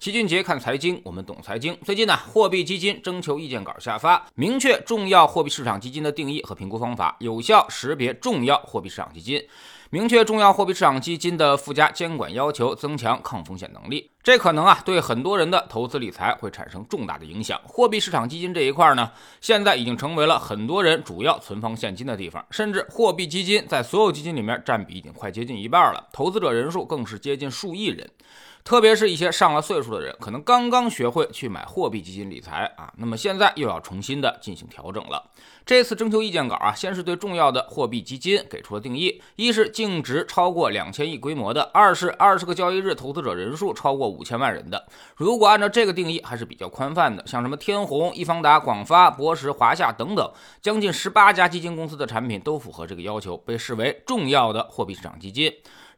齐俊杰看财经，我们懂财经。最近呢，货币基金征求意见稿下发，明确重要货币市场基金的定义和评估方法，有效识别重要货币市场基金，明确重要货币市场基金的附加监管要求，增强抗风险能力。这可能啊，对很多人的投资理财会产生重大的影响。货币市场基金这一块呢，现在已经成为了很多人主要存放现金的地方，甚至货币基金在所有基金里面占比已经快接近一半了，投资者人数更是接近数亿人。特别是一些上了岁数的人，可能刚刚学会去买货币基金理财啊，那么现在又要重新的进行调整了。这次征求意见稿啊，先是对重要的货币基金给出了定义：一是净值超过两千亿规模的；二是二十个交易日投资者人数超过五千万人的。如果按照这个定义，还是比较宽泛的，像什么天弘、易方达、广发、博时、华夏等等，将近十八家基金公司的产品都符合这个要求，被视为重要的货币市场基金。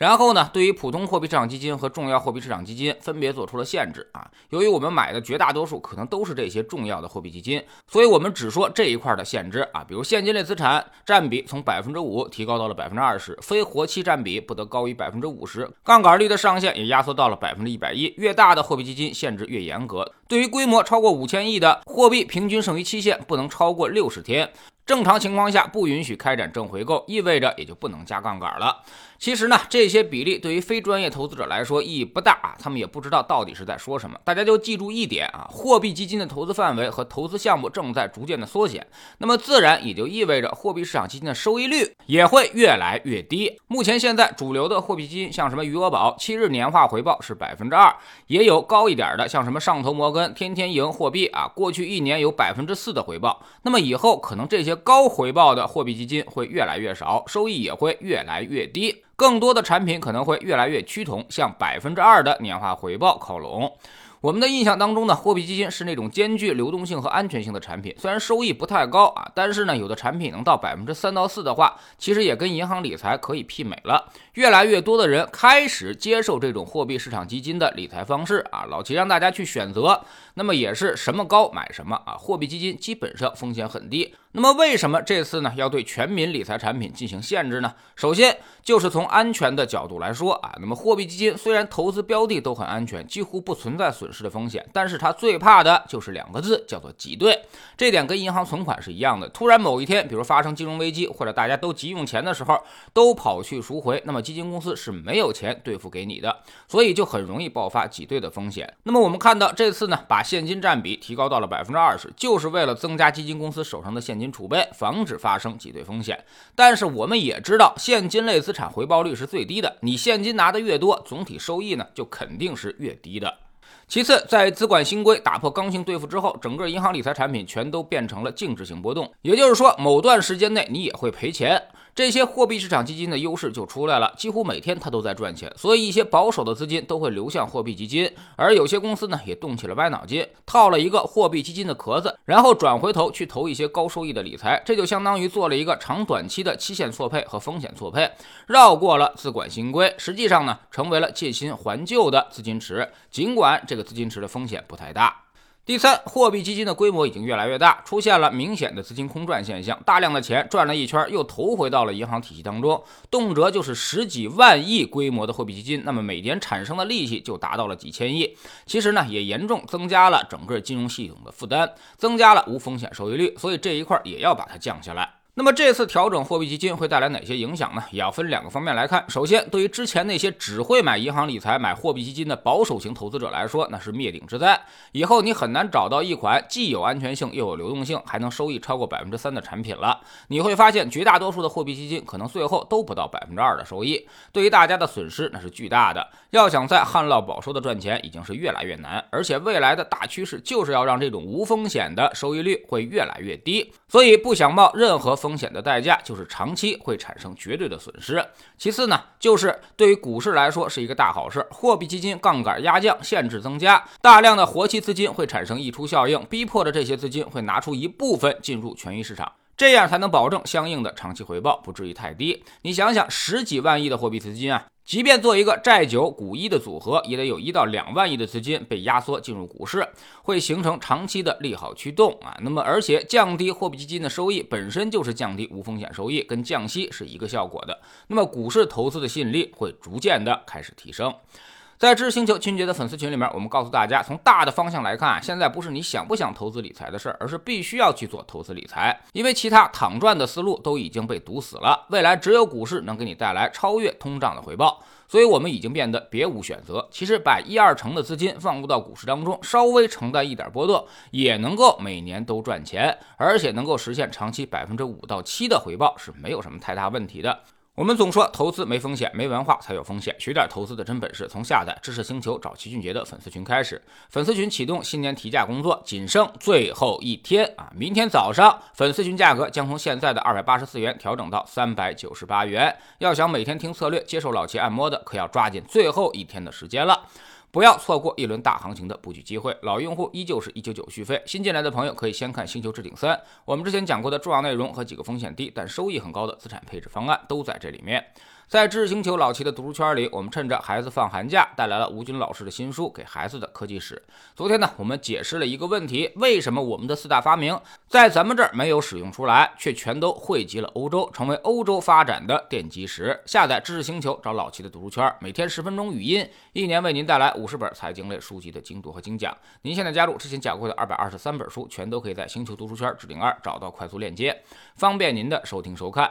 然后呢，对于普通货币市场基金和重要货币市场基金分别做出了限制啊。由于我们买的绝大多数可能都是这些重要的货币基金，所以我们只说这一块的限制啊。比如现金类资产占比从百分之五提高到了百分之二十，非活期占比不得高于百分之五十，杠杆率的上限也压缩到了百分之一百一。越大的货币基金限制越严格，对于规模超过五千亿的货币，平均剩余期限不能超过六十天。正常情况下不允许开展正回购，意味着也就不能加杠杆了。其实呢，这些比例对于非专业投资者来说意义不大啊，他们也不知道到底是在说什么。大家就记住一点啊，货币基金的投资范围和投资项目正在逐渐的缩减，那么自然也就意味着货币市场基金的收益率也会越来越低。目前现在主流的货币基金，像什么余额宝，七日年化回报是百分之二，也有高一点的，像什么上投摩根、天天赢货币啊，过去一年有百分之四的回报。那么以后可能这些。高回报的货币基金会越来越少，收益也会越来越低，更多的产品可能会越来越趋同，向百分之二的年化回报靠拢。我们的印象当中呢，货币基金是那种兼具流动性和安全性的产品，虽然收益不太高啊，但是呢，有的产品能到百分之三到四的话，其实也跟银行理财可以媲美了。越来越多的人开始接受这种货币市场基金的理财方式啊，老齐让大家去选择，那么也是什么高买什么啊，货币基金基本上风险很低。那么为什么这次呢要对全民理财产品进行限制呢？首先就是从安全的角度来说啊，那么货币基金虽然投资标的都很安全，几乎不存在损失的风险，但是它最怕的就是两个字，叫做挤兑。这点跟银行存款是一样的，突然某一天，比如发生金融危机或者大家都急用钱的时候，都跑去赎回，那么基金公司是没有钱兑付给你的，所以就很容易爆发挤兑的风险。那么我们看到这次呢，把现金占比提高到了百分之二十，就是为了增加基金公司手上的现。金储备，防止发生挤兑风险。但是我们也知道，现金类资产回报率是最低的。你现金拿的越多，总体收益呢就肯定是越低的。其次，在资管新规打破刚性兑付之后，整个银行理财产品全都变成了净值型波动，也就是说，某段时间内你也会赔钱。这些货币市场基金的优势就出来了，几乎每天它都在赚钱，所以一些保守的资金都会流向货币基金，而有些公司呢也动起了歪脑筋，套了一个货币基金的壳子，然后转回头去投一些高收益的理财，这就相当于做了一个长短期的期限错配和风险错配，绕过了资管新规，实际上呢成为了借新还旧的资金池，尽管这个资金池的风险不太大。第三，货币基金的规模已经越来越大，出现了明显的资金空转现象，大量的钱转了一圈，又投回到了银行体系当中，动辄就是十几万亿规模的货币基金，那么每年产生的利息就达到了几千亿，其实呢也严重增加了整个金融系统的负担，增加了无风险收益率，所以这一块也要把它降下来。那么这次调整货币基金会带来哪些影响呢？也要分两个方面来看。首先，对于之前那些只会买银行理财、买货币基金的保守型投资者来说，那是灭顶之灾。以后你很难找到一款既有安全性又有流动性，还能收益超过百分之三的产品了。你会发现，绝大多数的货币基金可能最后都不到百分之二的收益，对于大家的损失那是巨大的。要想在旱涝保收的赚钱，已经是越来越难。而且未来的大趋势就是要让这种无风险的收益率会越来越低。所以不想冒任何风。风险的代价就是长期会产生绝对的损失。其次呢，就是对于股市来说是一个大好事，货币基金杠杆压降，限制增加，大量的活期资金会产生溢出效应，逼迫着这些资金会拿出一部分进入权益市场。这样才能保证相应的长期回报不至于太低。你想想，十几万亿的货币资金啊，即便做一个债九股一的组合，也得有一到两万亿的资金被压缩进入股市，会形成长期的利好驱动啊。那么，而且降低货币基金的收益本身就是降低无风险收益，跟降息是一个效果的。那么，股市投资的吸引力会逐渐的开始提升。在知识星球清洁的粉丝群里面，我们告诉大家，从大的方向来看，现在不是你想不想投资理财的事儿，而是必须要去做投资理财，因为其他躺赚的思路都已经被堵死了，未来只有股市能给你带来超越通胀的回报。所以，我们已经变得别无选择。其实，把一二成的资金放入到股市当中，稍微承担一点波动，也能够每年都赚钱，而且能够实现长期百分之五到七的回报，是没有什么太大问题的。我们总说投资没风险，没文化才有风险。学点投资的真本事，从下载知识星球找齐俊杰的粉丝群开始。粉丝群启动新年提价工作，仅剩最后一天啊！明天早上，粉丝群价格将从现在的二百八十四元调整到三百九十八元。要想每天听策略，接受老齐按摩的，可要抓紧最后一天的时间了。不要错过一轮大行情的布局机会，老用户依旧是一九九续费，新进来的朋友可以先看《星球置顶三》，我们之前讲过的重要内容和几个风险低但收益很高的资产配置方案都在这里面。在知识星球老齐的读书圈里，我们趁着孩子放寒假，带来了吴军老师的新书《给孩子的科技史》。昨天呢，我们解释了一个问题：为什么我们的四大发明在咱们这儿没有使用出来，却全都汇集了欧洲，成为欧洲发展的奠基石？下载知识星球，找老齐的读书圈，每天十分钟语音，一年为您带来五十本财经类书籍的精读和精讲。您现在加入之前讲过的二百二十三本书，全都可以在星球读书圈置顶二找到快速链接，方便您的收听收看。